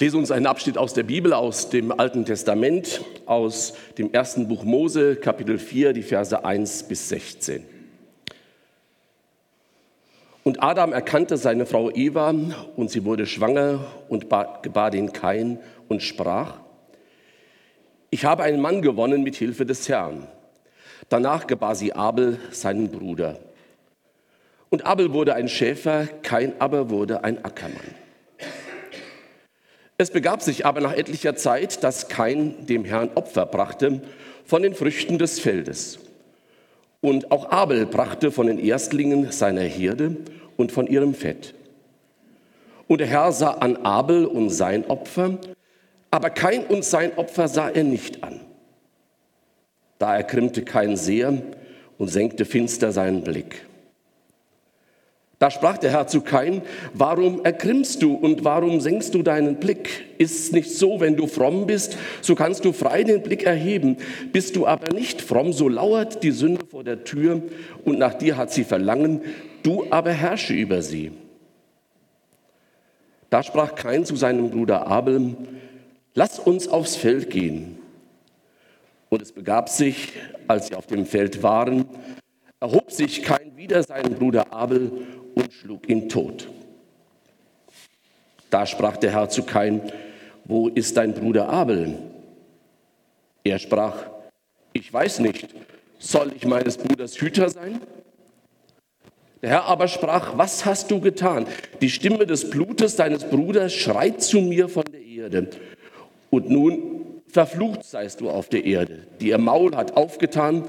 Ich lese uns einen Abschnitt aus der Bibel, aus dem Alten Testament, aus dem ersten Buch Mose, Kapitel 4, die Verse 1 bis 16. Und Adam erkannte seine Frau Eva und sie wurde schwanger und gebar den Kain und sprach, ich habe einen Mann gewonnen mit Hilfe des Herrn. Danach gebar sie Abel, seinen Bruder. Und Abel wurde ein Schäfer, Kain aber wurde ein Ackermann. Es begab sich aber nach etlicher Zeit, dass Kain dem Herrn Opfer brachte von den Früchten des Feldes. Und auch Abel brachte von den Erstlingen seiner Herde und von ihrem Fett. Und der Herr sah an Abel und sein Opfer, aber Kain und sein Opfer sah er nicht an. Da erkrimmte Kain sehr und senkte finster seinen Blick. Da sprach der Herr zu Kain, warum ergrimmst du und warum senkst du deinen Blick? Ist es nicht so, wenn du fromm bist, so kannst du frei den Blick erheben. Bist du aber nicht fromm, so lauert die Sünde vor der Tür und nach dir hat sie Verlangen, du aber herrsche über sie. Da sprach Kain zu seinem Bruder Abel, lass uns aufs Feld gehen. Und es begab sich, als sie auf dem Feld waren, erhob sich Kain wieder seinen Bruder Abel und schlug ihn tot. Da sprach der Herr zu Kain, wo ist dein Bruder Abel? Er sprach, ich weiß nicht, soll ich meines Bruders Hüter sein? Der Herr aber sprach, was hast du getan? Die Stimme des Blutes deines Bruders schreit zu mir von der Erde. Und nun verflucht seist du auf der Erde, die ihr Maul hat aufgetan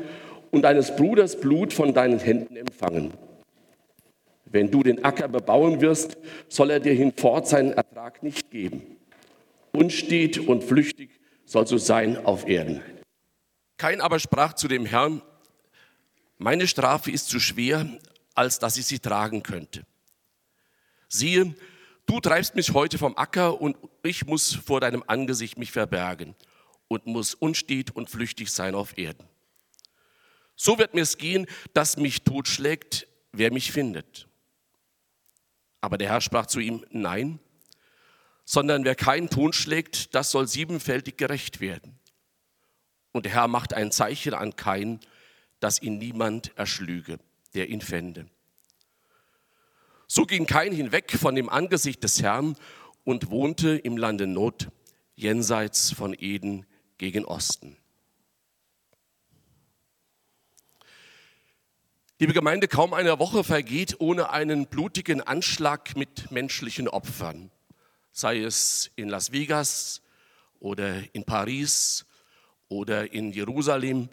und deines Bruders Blut von deinen Händen empfangen. Wenn du den Acker bebauen wirst, soll er dir hinfort seinen Ertrag nicht geben. Unstet und flüchtig sollst du sein auf Erden. Kein aber sprach zu dem Herrn, meine Strafe ist zu schwer, als dass ich sie tragen könnte. Siehe, du treibst mich heute vom Acker und ich muss vor deinem Angesicht mich verbergen und muss unstet und flüchtig sein auf Erden. So wird mir es gehen, dass mich totschlägt, wer mich findet. Aber der Herr sprach zu ihm, nein, sondern wer keinen Ton schlägt, das soll siebenfältig gerecht werden. Und der Herr macht ein Zeichen an Kain, dass ihn niemand erschlüge, der ihn fände. So ging Kain hinweg von dem Angesicht des Herrn und wohnte im Lande Not, jenseits von Eden gegen Osten. Liebe Gemeinde, kaum eine Woche vergeht ohne einen blutigen Anschlag mit menschlichen Opfern, sei es in Las Vegas oder in Paris oder in Jerusalem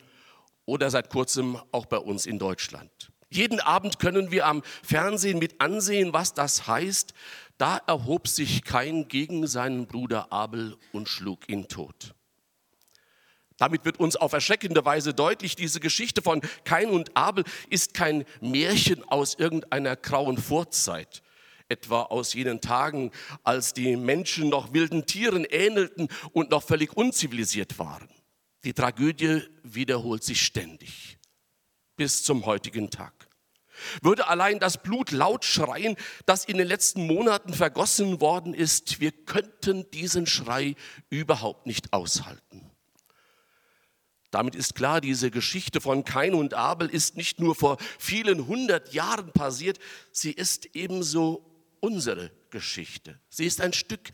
oder seit kurzem auch bei uns in Deutschland. Jeden Abend können wir am Fernsehen mit ansehen, was das heißt. Da erhob sich kein gegen seinen Bruder Abel und schlug ihn tot. Damit wird uns auf erschreckende Weise deutlich, diese Geschichte von Kain und Abel ist kein Märchen aus irgendeiner grauen Vorzeit, etwa aus jenen Tagen, als die Menschen noch wilden Tieren ähnelten und noch völlig unzivilisiert waren. Die Tragödie wiederholt sich ständig bis zum heutigen Tag. Würde allein das Blut laut schreien, das in den letzten Monaten vergossen worden ist, wir könnten diesen Schrei überhaupt nicht aushalten. Damit ist klar, diese Geschichte von Kain und Abel ist nicht nur vor vielen hundert Jahren passiert, sie ist ebenso unsere Geschichte. Sie ist ein Stück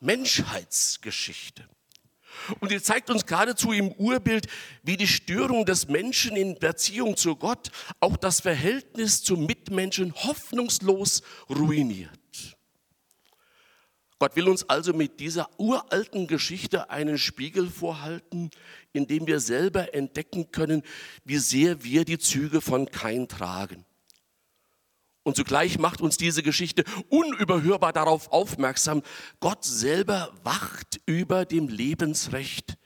Menschheitsgeschichte. Und sie zeigt uns geradezu im Urbild, wie die Störung des Menschen in Beziehung zu Gott auch das Verhältnis zum Mitmenschen hoffnungslos ruiniert. Gott will uns also mit dieser uralten Geschichte einen Spiegel vorhalten, in dem wir selber entdecken können, wie sehr wir die Züge von Kain tragen. Und zugleich macht uns diese Geschichte unüberhörbar darauf aufmerksam, Gott selber wacht über dem Lebensrecht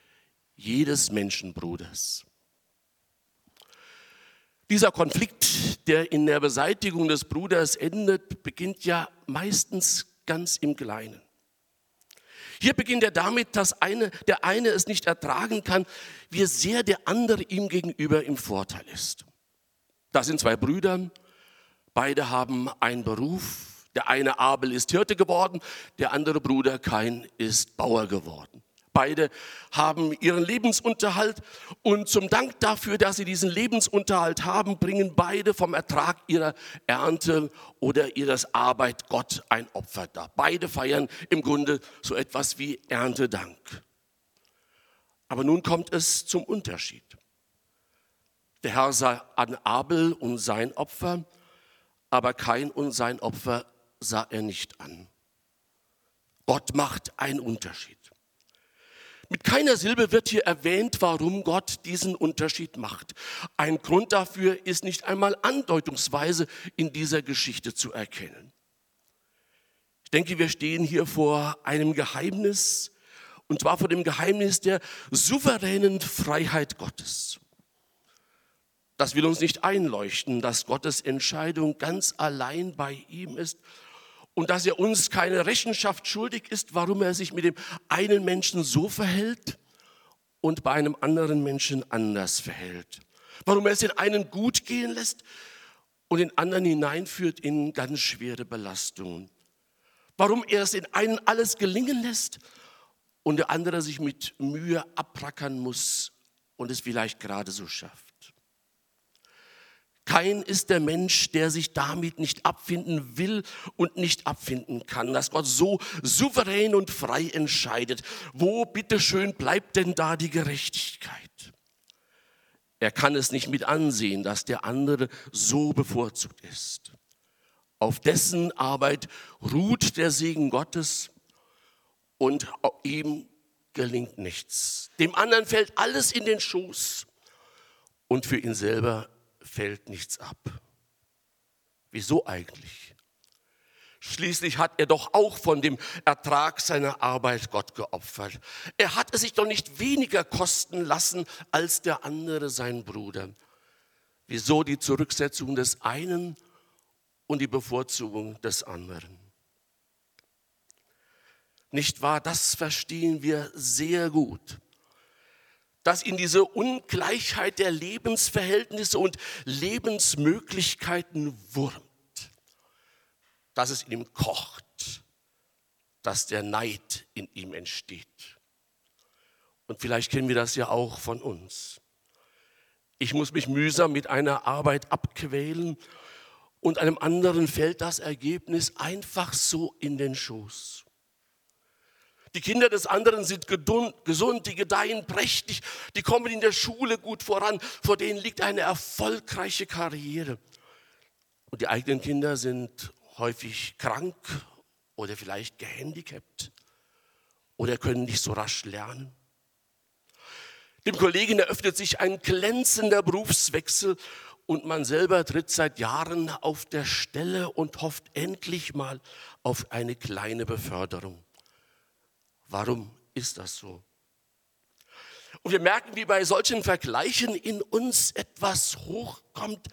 jedes Menschenbruders. Dieser Konflikt, der in der Beseitigung des Bruders endet, beginnt ja meistens ganz im Kleinen. Hier beginnt er damit, dass eine, der eine es nicht ertragen kann, wie sehr der andere ihm gegenüber im Vorteil ist. Da sind zwei Brüder, beide haben einen Beruf, Der eine Abel ist Hirte geworden, der andere Bruder Kain ist Bauer geworden. Beide haben ihren Lebensunterhalt und zum Dank dafür, dass sie diesen Lebensunterhalt haben, bringen beide vom Ertrag ihrer Ernte oder ihres Arbeit Gott ein Opfer dar. Beide feiern im Grunde so etwas wie Erntedank. Aber nun kommt es zum Unterschied. Der Herr sah an Abel und sein Opfer, aber kein und sein Opfer sah er nicht an. Gott macht einen Unterschied. Mit keiner Silbe wird hier erwähnt, warum Gott diesen Unterschied macht. Ein Grund dafür ist nicht einmal andeutungsweise in dieser Geschichte zu erkennen. Ich denke, wir stehen hier vor einem Geheimnis, und zwar vor dem Geheimnis der souveränen Freiheit Gottes. Das will uns nicht einleuchten, dass Gottes Entscheidung ganz allein bei ihm ist und dass er uns keine Rechenschaft schuldig ist, warum er sich mit dem einen Menschen so verhält und bei einem anderen Menschen anders verhält. Warum er es den einen gut gehen lässt und den anderen hineinführt in ganz schwere Belastungen. Warum er es den einen alles gelingen lässt und der andere sich mit Mühe abrackern muss und es vielleicht gerade so schafft. Kein ist der Mensch, der sich damit nicht abfinden will und nicht abfinden kann, dass Gott so souverän und frei entscheidet. Wo bitteschön bleibt denn da die Gerechtigkeit? Er kann es nicht mit ansehen, dass der andere so bevorzugt ist. Auf dessen Arbeit ruht der Segen Gottes und ihm gelingt nichts. Dem anderen fällt alles in den Schoß und für ihn selber fällt nichts ab. Wieso eigentlich? Schließlich hat er doch auch von dem Ertrag seiner Arbeit Gott geopfert. Er hat es sich doch nicht weniger kosten lassen als der andere sein Bruder. Wieso die Zurücksetzung des einen und die Bevorzugung des anderen? Nicht wahr? Das verstehen wir sehr gut das in diese Ungleichheit der Lebensverhältnisse und Lebensmöglichkeiten wurmt, dass es in ihm kocht, dass der Neid in ihm entsteht. Und vielleicht kennen wir das ja auch von uns. Ich muss mich mühsam mit einer Arbeit abquälen und einem anderen fällt das Ergebnis einfach so in den Schoß. Die Kinder des anderen sind gesund, die gedeihen prächtig, die kommen in der Schule gut voran, vor denen liegt eine erfolgreiche Karriere. Und die eigenen Kinder sind häufig krank oder vielleicht gehandicapt oder können nicht so rasch lernen. Dem Kollegen eröffnet sich ein glänzender Berufswechsel und man selber tritt seit Jahren auf der Stelle und hofft endlich mal auf eine kleine Beförderung. Warum ist das so? Und wir merken, wie bei solchen Vergleichen in uns etwas hochkommt,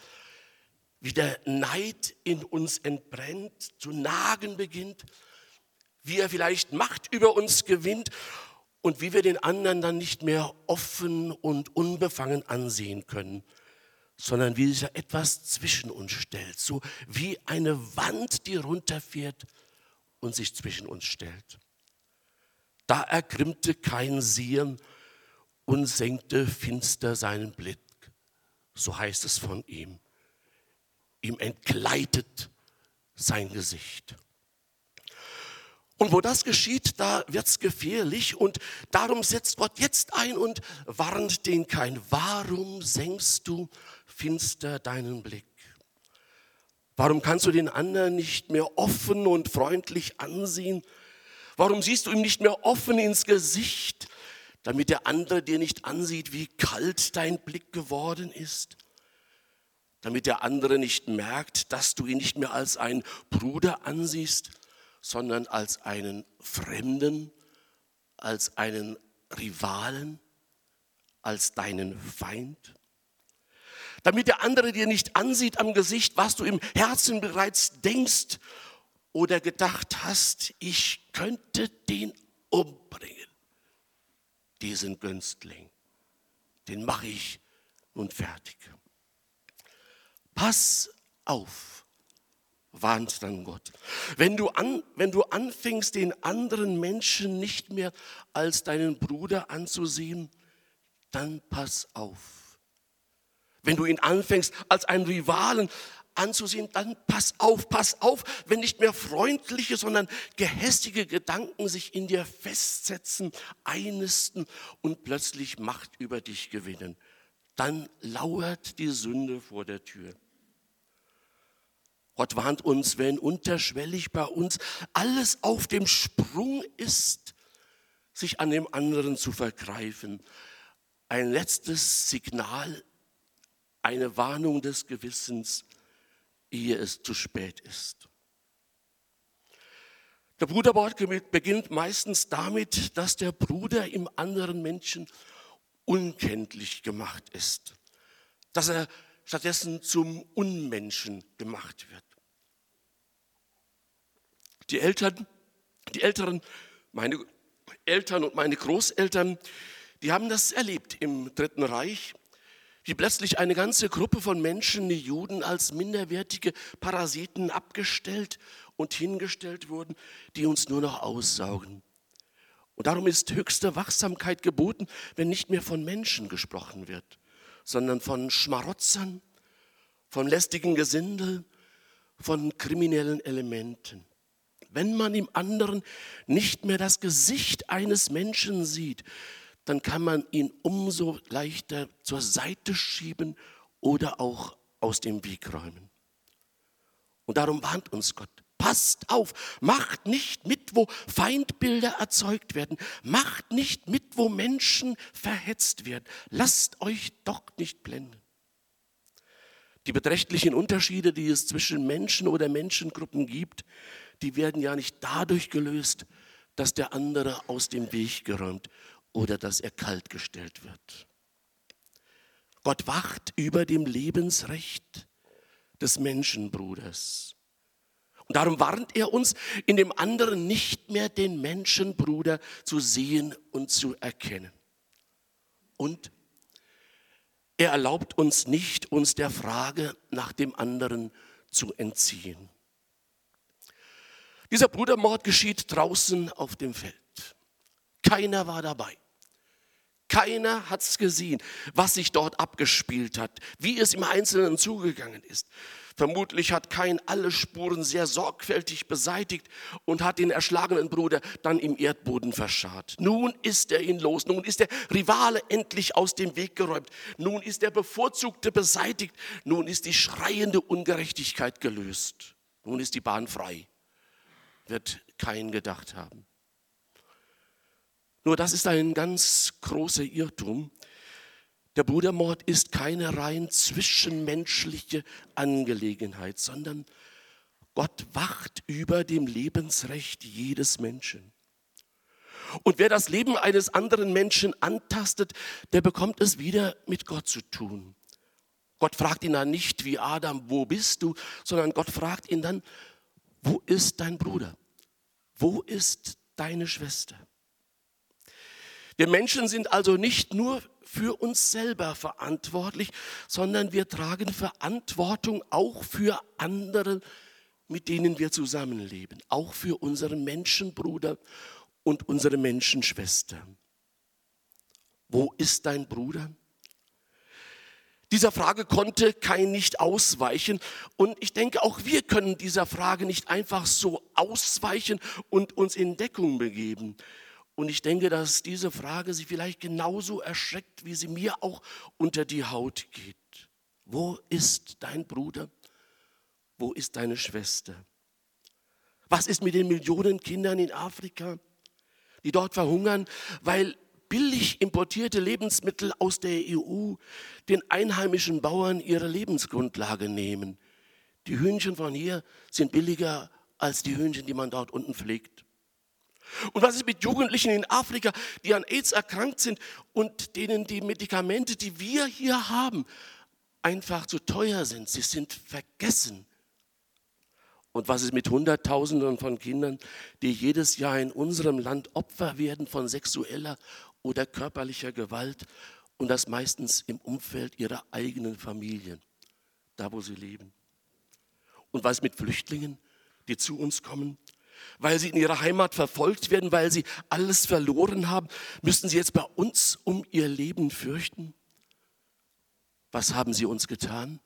wie der Neid in uns entbrennt, zu nagen beginnt, wie er vielleicht Macht über uns gewinnt und wie wir den anderen dann nicht mehr offen und unbefangen ansehen können, sondern wie sich etwas zwischen uns stellt, so wie eine Wand, die runterfährt und sich zwischen uns stellt. Da ergrimmte kein Sehen und senkte finster seinen Blick. So heißt es von ihm. Ihm entgleitet sein Gesicht. Und wo das geschieht, da wird es gefährlich und darum setzt Gott jetzt ein und warnt den kein. Warum senkst du finster deinen Blick? Warum kannst du den anderen nicht mehr offen und freundlich ansehen? Warum siehst du ihm nicht mehr offen ins Gesicht, damit der andere dir nicht ansieht, wie kalt dein Blick geworden ist? Damit der andere nicht merkt, dass du ihn nicht mehr als einen Bruder ansiehst, sondern als einen Fremden, als einen Rivalen, als deinen Feind? Damit der andere dir nicht ansieht am Gesicht, was du im Herzen bereits denkst oder gedacht hast, ich könnte den umbringen, diesen Günstling, den mache ich nun fertig. Pass auf, warnt dann Gott. Wenn du, an, wenn du anfängst, den anderen Menschen nicht mehr als deinen Bruder anzusehen, dann pass auf. Wenn du ihn anfängst, als einen Rivalen anzusehen, dann pass auf, pass auf, wenn nicht mehr freundliche, sondern gehässige Gedanken sich in dir festsetzen, einnisten und plötzlich Macht über dich gewinnen. Dann lauert die Sünde vor der Tür. Gott warnt uns, wenn unterschwellig bei uns alles auf dem Sprung ist, sich an dem anderen zu vergreifen. Ein letztes Signal, eine Warnung des Gewissens, ehe es zu spät ist. Der Bruderwort beginnt meistens damit, dass der Bruder im anderen Menschen unkenntlich gemacht ist, dass er stattdessen zum Unmenschen gemacht wird. Die Eltern, die Älteren, meine Eltern und meine Großeltern, die haben das erlebt im Dritten Reich, wie plötzlich eine ganze Gruppe von Menschen, die Juden, als minderwertige Parasiten abgestellt und hingestellt wurden, die uns nur noch aussaugen. Und darum ist höchste Wachsamkeit geboten, wenn nicht mehr von Menschen gesprochen wird, sondern von Schmarotzern, von lästigen Gesindel, von kriminellen Elementen. Wenn man im anderen nicht mehr das Gesicht eines Menschen sieht, dann kann man ihn umso leichter zur Seite schieben oder auch aus dem Weg räumen. Und darum warnt uns Gott. Passt auf, macht nicht mit, wo Feindbilder erzeugt werden. Macht nicht mit, wo Menschen verhetzt werden. Lasst euch doch nicht blenden. Die beträchtlichen Unterschiede, die es zwischen Menschen oder Menschengruppen gibt, die werden ja nicht dadurch gelöst, dass der andere aus dem Weg geräumt oder dass er kaltgestellt wird. Gott wacht über dem Lebensrecht des Menschenbruders. Und darum warnt er uns, in dem anderen nicht mehr den Menschenbruder zu sehen und zu erkennen. Und er erlaubt uns nicht, uns der Frage nach dem anderen zu entziehen. Dieser Brudermord geschieht draußen auf dem Feld. Keiner war dabei. Keiner hat es gesehen, was sich dort abgespielt hat, wie es im Einzelnen zugegangen ist. Vermutlich hat Kain alle Spuren sehr sorgfältig beseitigt und hat den erschlagenen Bruder dann im Erdboden verscharrt. Nun ist er ihn los, nun ist der Rivale endlich aus dem Weg geräumt, nun ist der Bevorzugte beseitigt, nun ist die schreiende Ungerechtigkeit gelöst, nun ist die Bahn frei, wird Kain gedacht haben. Nur das ist ein ganz großer Irrtum. Der Brudermord ist keine rein zwischenmenschliche Angelegenheit, sondern Gott wacht über dem Lebensrecht jedes Menschen. Und wer das Leben eines anderen Menschen antastet, der bekommt es wieder mit Gott zu tun. Gott fragt ihn dann nicht wie Adam, wo bist du, sondern Gott fragt ihn dann, wo ist dein Bruder? Wo ist deine Schwester? Wir Menschen sind also nicht nur für uns selber verantwortlich, sondern wir tragen Verantwortung auch für andere, mit denen wir zusammenleben, auch für unseren Menschenbruder und unsere Menschenschwester. Wo ist dein Bruder? Dieser Frage konnte kein nicht ausweichen. Und ich denke, auch wir können dieser Frage nicht einfach so ausweichen und uns in Deckung begeben. Und ich denke, dass diese Frage sie vielleicht genauso erschreckt, wie sie mir auch unter die Haut geht. Wo ist dein Bruder? Wo ist deine Schwester? Was ist mit den Millionen Kindern in Afrika, die dort verhungern, weil billig importierte Lebensmittel aus der EU den einheimischen Bauern ihre Lebensgrundlage nehmen? Die Hühnchen von hier sind billiger als die Hühnchen, die man dort unten pflegt. Und was ist mit Jugendlichen in Afrika, die an AIDS erkrankt sind und denen die Medikamente, die wir hier haben, einfach zu teuer sind? Sie sind vergessen. Und was ist mit Hunderttausenden von Kindern, die jedes Jahr in unserem Land Opfer werden von sexueller oder körperlicher Gewalt und das meistens im Umfeld ihrer eigenen Familien, da wo sie leben? Und was mit Flüchtlingen, die zu uns kommen? Weil sie in ihrer Heimat verfolgt werden, weil sie alles verloren haben, müssen sie jetzt bei uns um ihr Leben fürchten? Was haben sie uns getan?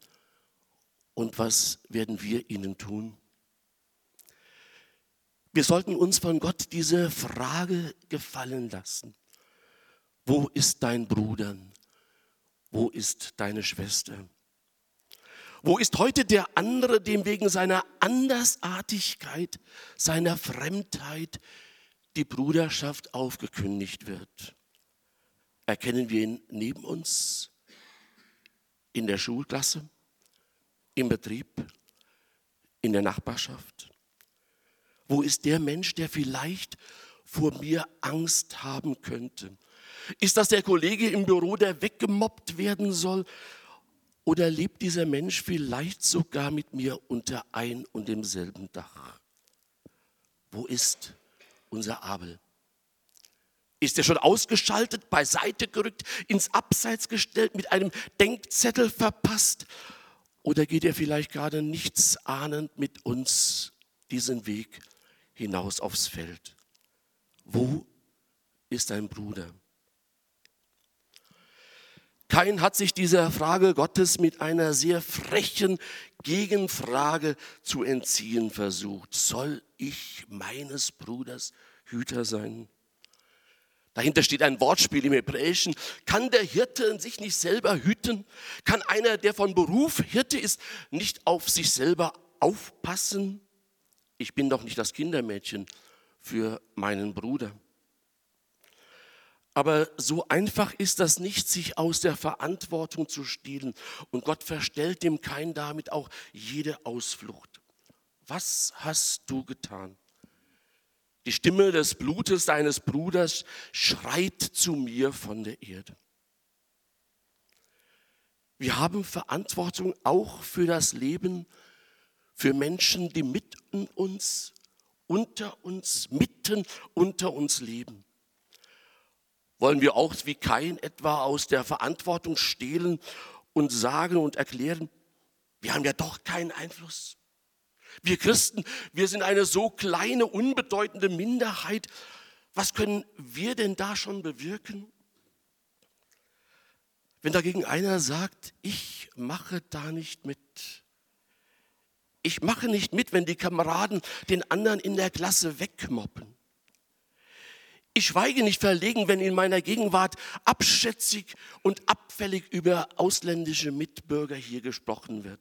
Und was werden wir ihnen tun? Wir sollten uns von Gott diese Frage gefallen lassen. Wo ist dein Bruder? Wo ist deine Schwester? Wo ist heute der andere, dem wegen seiner Andersartigkeit, seiner Fremdheit die Bruderschaft aufgekündigt wird? Erkennen wir ihn neben uns, in der Schulklasse, im Betrieb, in der Nachbarschaft? Wo ist der Mensch, der vielleicht vor mir Angst haben könnte? Ist das der Kollege im Büro, der weggemobbt werden soll? Oder lebt dieser Mensch vielleicht sogar mit mir unter ein und demselben Dach? Wo ist unser Abel? Ist er schon ausgeschaltet, beiseite gerückt, ins Abseits gestellt, mit einem Denkzettel verpasst? Oder geht er vielleicht gerade nichts ahnend mit uns diesen Weg hinaus aufs Feld? Wo ist dein Bruder? Kein hat sich dieser Frage Gottes mit einer sehr frechen Gegenfrage zu entziehen versucht. Soll ich meines Bruders Hüter sein? Dahinter steht ein Wortspiel im Hebräischen. Kann der Hirte sich nicht selber hüten? Kann einer, der von Beruf Hirte ist, nicht auf sich selber aufpassen? Ich bin doch nicht das Kindermädchen für meinen Bruder. Aber so einfach ist das nicht, sich aus der Verantwortung zu stehlen. Und Gott verstellt dem Kein damit auch jede Ausflucht. Was hast du getan? Die Stimme des Blutes deines Bruders schreit zu mir von der Erde. Wir haben Verantwortung auch für das Leben, für Menschen, die mitten uns, unter uns, mitten unter uns leben. Wollen wir auch wie kein etwa aus der Verantwortung stehlen und sagen und erklären, wir haben ja doch keinen Einfluss. Wir Christen, wir sind eine so kleine, unbedeutende Minderheit. Was können wir denn da schon bewirken? Wenn dagegen einer sagt, ich mache da nicht mit. Ich mache nicht mit, wenn die Kameraden den anderen in der Klasse wegmoppen. Ich schweige nicht verlegen, wenn in meiner Gegenwart abschätzig und abfällig über ausländische Mitbürger hier gesprochen wird.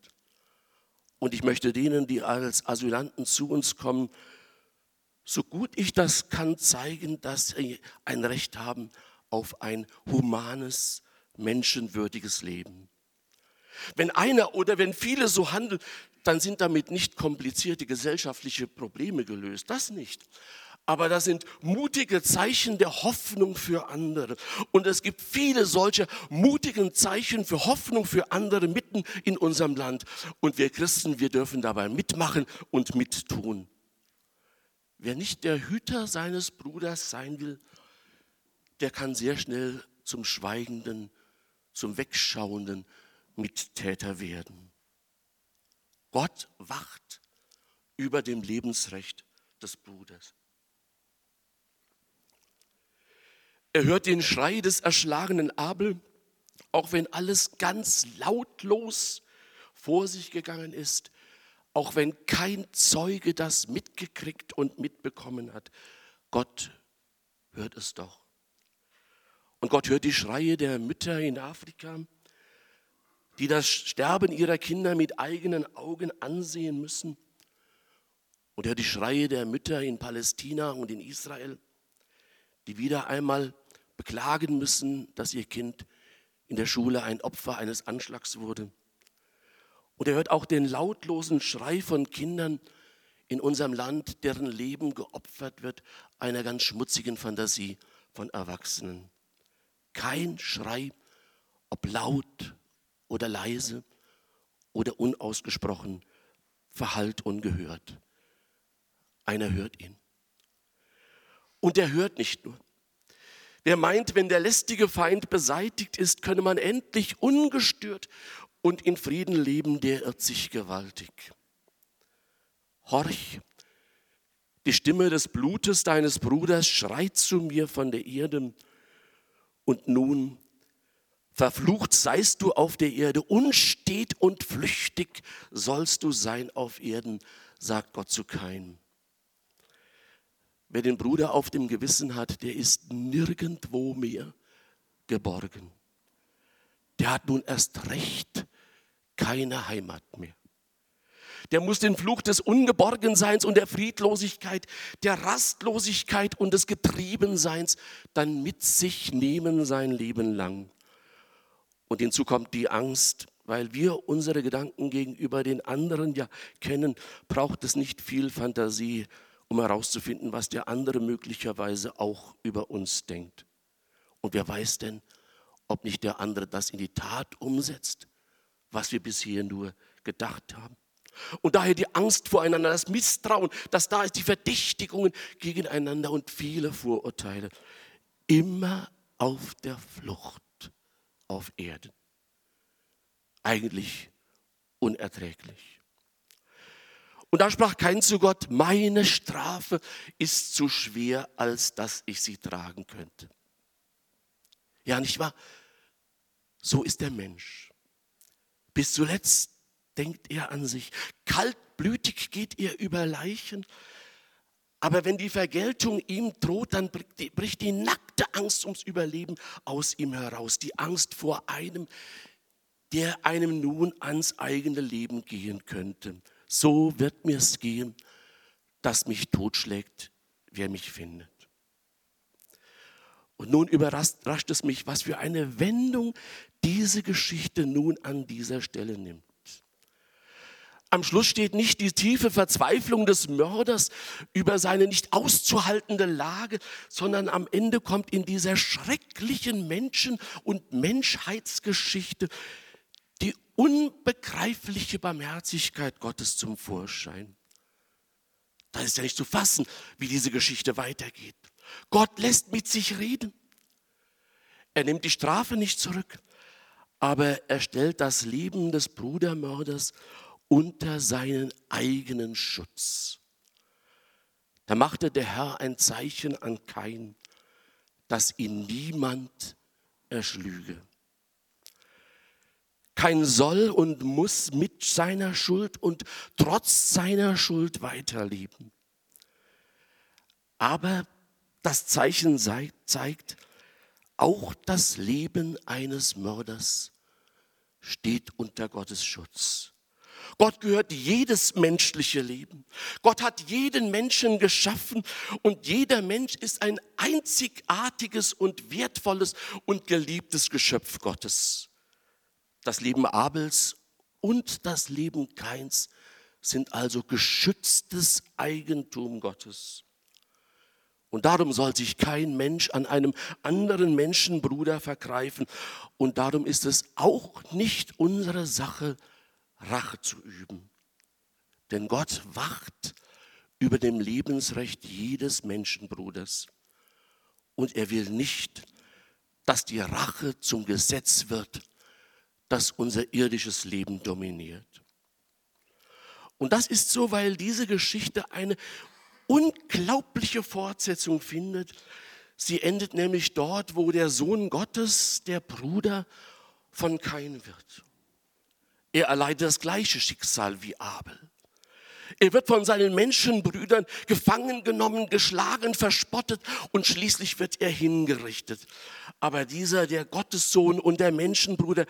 Und ich möchte denen, die als Asylanten zu uns kommen, so gut ich das kann, zeigen, dass sie ein Recht haben auf ein humanes, menschenwürdiges Leben. Wenn einer oder wenn viele so handeln, dann sind damit nicht komplizierte gesellschaftliche Probleme gelöst. Das nicht aber das sind mutige Zeichen der Hoffnung für andere. Und es gibt viele solche mutigen Zeichen für Hoffnung für andere mitten in unserem Land. Und wir Christen, wir dürfen dabei mitmachen und mittun. Wer nicht der Hüter seines Bruders sein will, der kann sehr schnell zum schweigenden, zum wegschauenden Mittäter werden. Gott wacht über dem Lebensrecht des Bruders. Er hört den Schrei des erschlagenen Abel, auch wenn alles ganz lautlos vor sich gegangen ist, auch wenn kein Zeuge das mitgekriegt und mitbekommen hat. Gott hört es doch. Und Gott hört die Schreie der Mütter in Afrika, die das Sterben ihrer Kinder mit eigenen Augen ansehen müssen. Und hört die Schreie der Mütter in Palästina und in Israel die wieder einmal beklagen müssen, dass ihr Kind in der Schule ein Opfer eines Anschlags wurde. Und er hört auch den lautlosen Schrei von Kindern in unserem Land, deren Leben geopfert wird einer ganz schmutzigen Fantasie von Erwachsenen. Kein Schrei, ob laut oder leise oder unausgesprochen, verhallt ungehört. Einer hört ihn. Und er hört nicht nur. Wer meint, wenn der lästige Feind beseitigt ist, könne man endlich ungestört und in Frieden leben, der irrt sich gewaltig. horch, die Stimme des Blutes deines Bruders schreit zu mir von der Erde. Und nun, verflucht seist du auf der Erde, unstet und flüchtig sollst du sein auf Erden, sagt Gott zu Kain. Wer den Bruder auf dem Gewissen hat, der ist nirgendwo mehr geborgen. Der hat nun erst recht keine Heimat mehr der muss den Fluch des Ungeborgenseins und der Friedlosigkeit, der Rastlosigkeit und des Getriebenseins dann mit sich nehmen sein Leben lang. Und hinzu kommt die Angst, weil wir unsere Gedanken gegenüber den anderen ja kennen, braucht es nicht viel Fantasie, um herauszufinden, was der andere möglicherweise auch über uns denkt. Und wer weiß denn, ob nicht der andere das in die Tat umsetzt, was wir bisher nur gedacht haben. Und daher die Angst voreinander, das Misstrauen, das da ist, die Verdächtigungen gegeneinander und viele Vorurteile. Immer auf der Flucht auf Erden. Eigentlich unerträglich. Und da sprach kein zu Gott, meine Strafe ist zu schwer, als dass ich sie tragen könnte. Ja, nicht wahr? So ist der Mensch. Bis zuletzt denkt er an sich. Kaltblütig geht er über Leichen. Aber wenn die Vergeltung ihm droht, dann bricht die nackte Angst ums Überleben aus ihm heraus. Die Angst vor einem, der einem nun ans eigene Leben gehen könnte. So wird mir's gehen, dass mich totschlägt, wer mich findet. Und nun überrascht es mich, was für eine Wendung diese Geschichte nun an dieser Stelle nimmt. Am Schluss steht nicht die tiefe Verzweiflung des Mörders über seine nicht auszuhaltende Lage, sondern am Ende kommt in dieser schrecklichen Menschen- und Menschheitsgeschichte unbegreifliche Barmherzigkeit Gottes zum Vorschein. Das ist ja nicht zu fassen, wie diese Geschichte weitergeht. Gott lässt mit sich reden. Er nimmt die Strafe nicht zurück, aber er stellt das Leben des Brudermörders unter seinen eigenen Schutz. Da machte der Herr ein Zeichen an Kain, dass ihn niemand erschlüge. Kein soll und muss mit seiner Schuld und trotz seiner Schuld weiterleben. Aber das Zeichen zeigt, auch das Leben eines Mörders steht unter Gottes Schutz. Gott gehört jedes menschliche Leben. Gott hat jeden Menschen geschaffen und jeder Mensch ist ein einzigartiges und wertvolles und geliebtes Geschöpf Gottes. Das Leben Abels und das Leben Kains sind also geschütztes Eigentum Gottes. Und darum soll sich kein Mensch an einem anderen Menschenbruder vergreifen. Und darum ist es auch nicht unsere Sache, Rache zu üben. Denn Gott wacht über dem Lebensrecht jedes Menschenbruders. Und er will nicht, dass die Rache zum Gesetz wird, das unser irdisches Leben dominiert. Und das ist so, weil diese Geschichte eine unglaubliche Fortsetzung findet. Sie endet nämlich dort, wo der Sohn Gottes, der Bruder von Kain wird. Er erleidet das gleiche Schicksal wie Abel. Er wird von seinen Menschenbrüdern gefangen genommen, geschlagen, verspottet und schließlich wird er hingerichtet. Aber dieser, der Gottessohn und der Menschenbruder,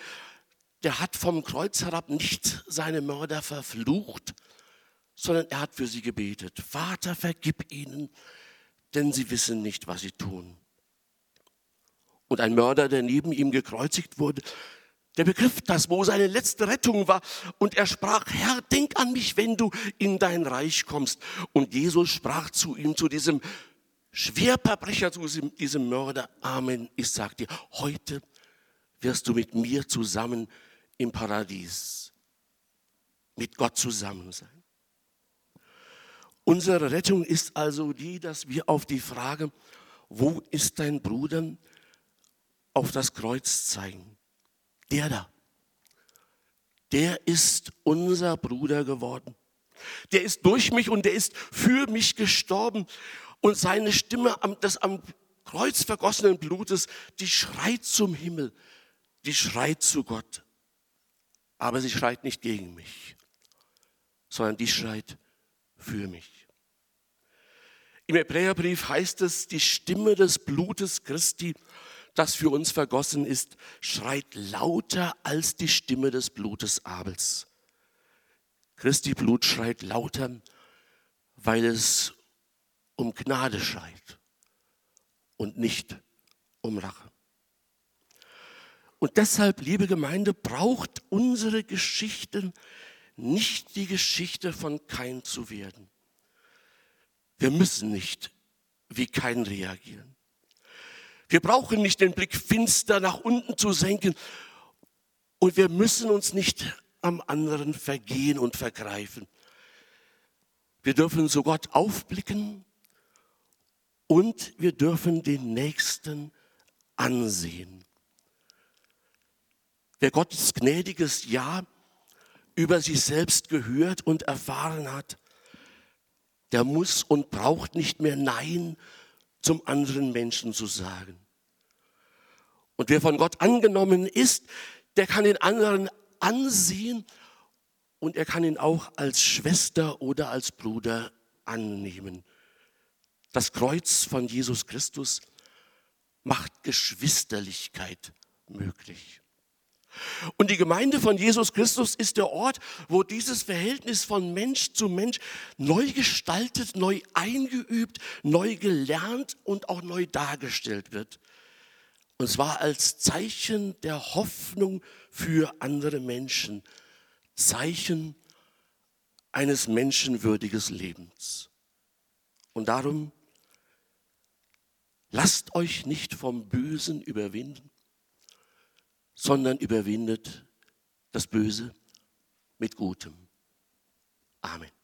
der hat vom Kreuz herab nicht seine Mörder verflucht, sondern er hat für sie gebetet. Vater, vergib ihnen, denn sie wissen nicht, was sie tun. Und ein Mörder, der neben ihm gekreuzigt wurde, der begriff das, wo seine letzte Rettung war. Und er sprach, Herr, denk an mich, wenn du in dein Reich kommst. Und Jesus sprach zu ihm, zu diesem Schwerverbrecher, zu diesem, Mörder, Amen, ich sag dir, heute wirst du mit mir zusammen im Paradies, mit Gott zusammen sein. Unsere Rettung ist also die, dass wir auf die Frage, wo ist dein Bruder, auf das Kreuz zeigen. Der da, der ist unser Bruder geworden. Der ist durch mich und der ist für mich gestorben. Und seine Stimme des am Kreuz vergossenen Blutes, die schreit zum Himmel, die schreit zu Gott. Aber sie schreit nicht gegen mich, sondern die schreit für mich. Im Hebräerbrief heißt es, die Stimme des Blutes Christi, das für uns vergossen ist, schreit lauter als die Stimme des Blutes Abels. Christi Blut schreit lauter, weil es um Gnade schreit und nicht um Rache. Und deshalb, liebe Gemeinde, braucht unsere Geschichte nicht die Geschichte von Kain zu werden. Wir müssen nicht wie Kain reagieren. Wir brauchen nicht den Blick finster nach unten zu senken und wir müssen uns nicht am anderen vergehen und vergreifen. Wir dürfen zu Gott aufblicken und wir dürfen den Nächsten ansehen. Wer Gottes gnädiges Ja über sich selbst gehört und erfahren hat, der muss und braucht nicht mehr Nein zum anderen Menschen zu sagen. Und wer von Gott angenommen ist, der kann den anderen ansehen und er kann ihn auch als Schwester oder als Bruder annehmen. Das Kreuz von Jesus Christus macht Geschwisterlichkeit möglich. Und die Gemeinde von Jesus Christus ist der Ort, wo dieses Verhältnis von Mensch zu Mensch neu gestaltet, neu eingeübt, neu gelernt und auch neu dargestellt wird. Und zwar als Zeichen der Hoffnung für andere Menschen, Zeichen eines menschenwürdiges Lebens. Und darum lasst euch nicht vom Bösen überwinden, sondern überwindet das Böse mit Gutem. Amen.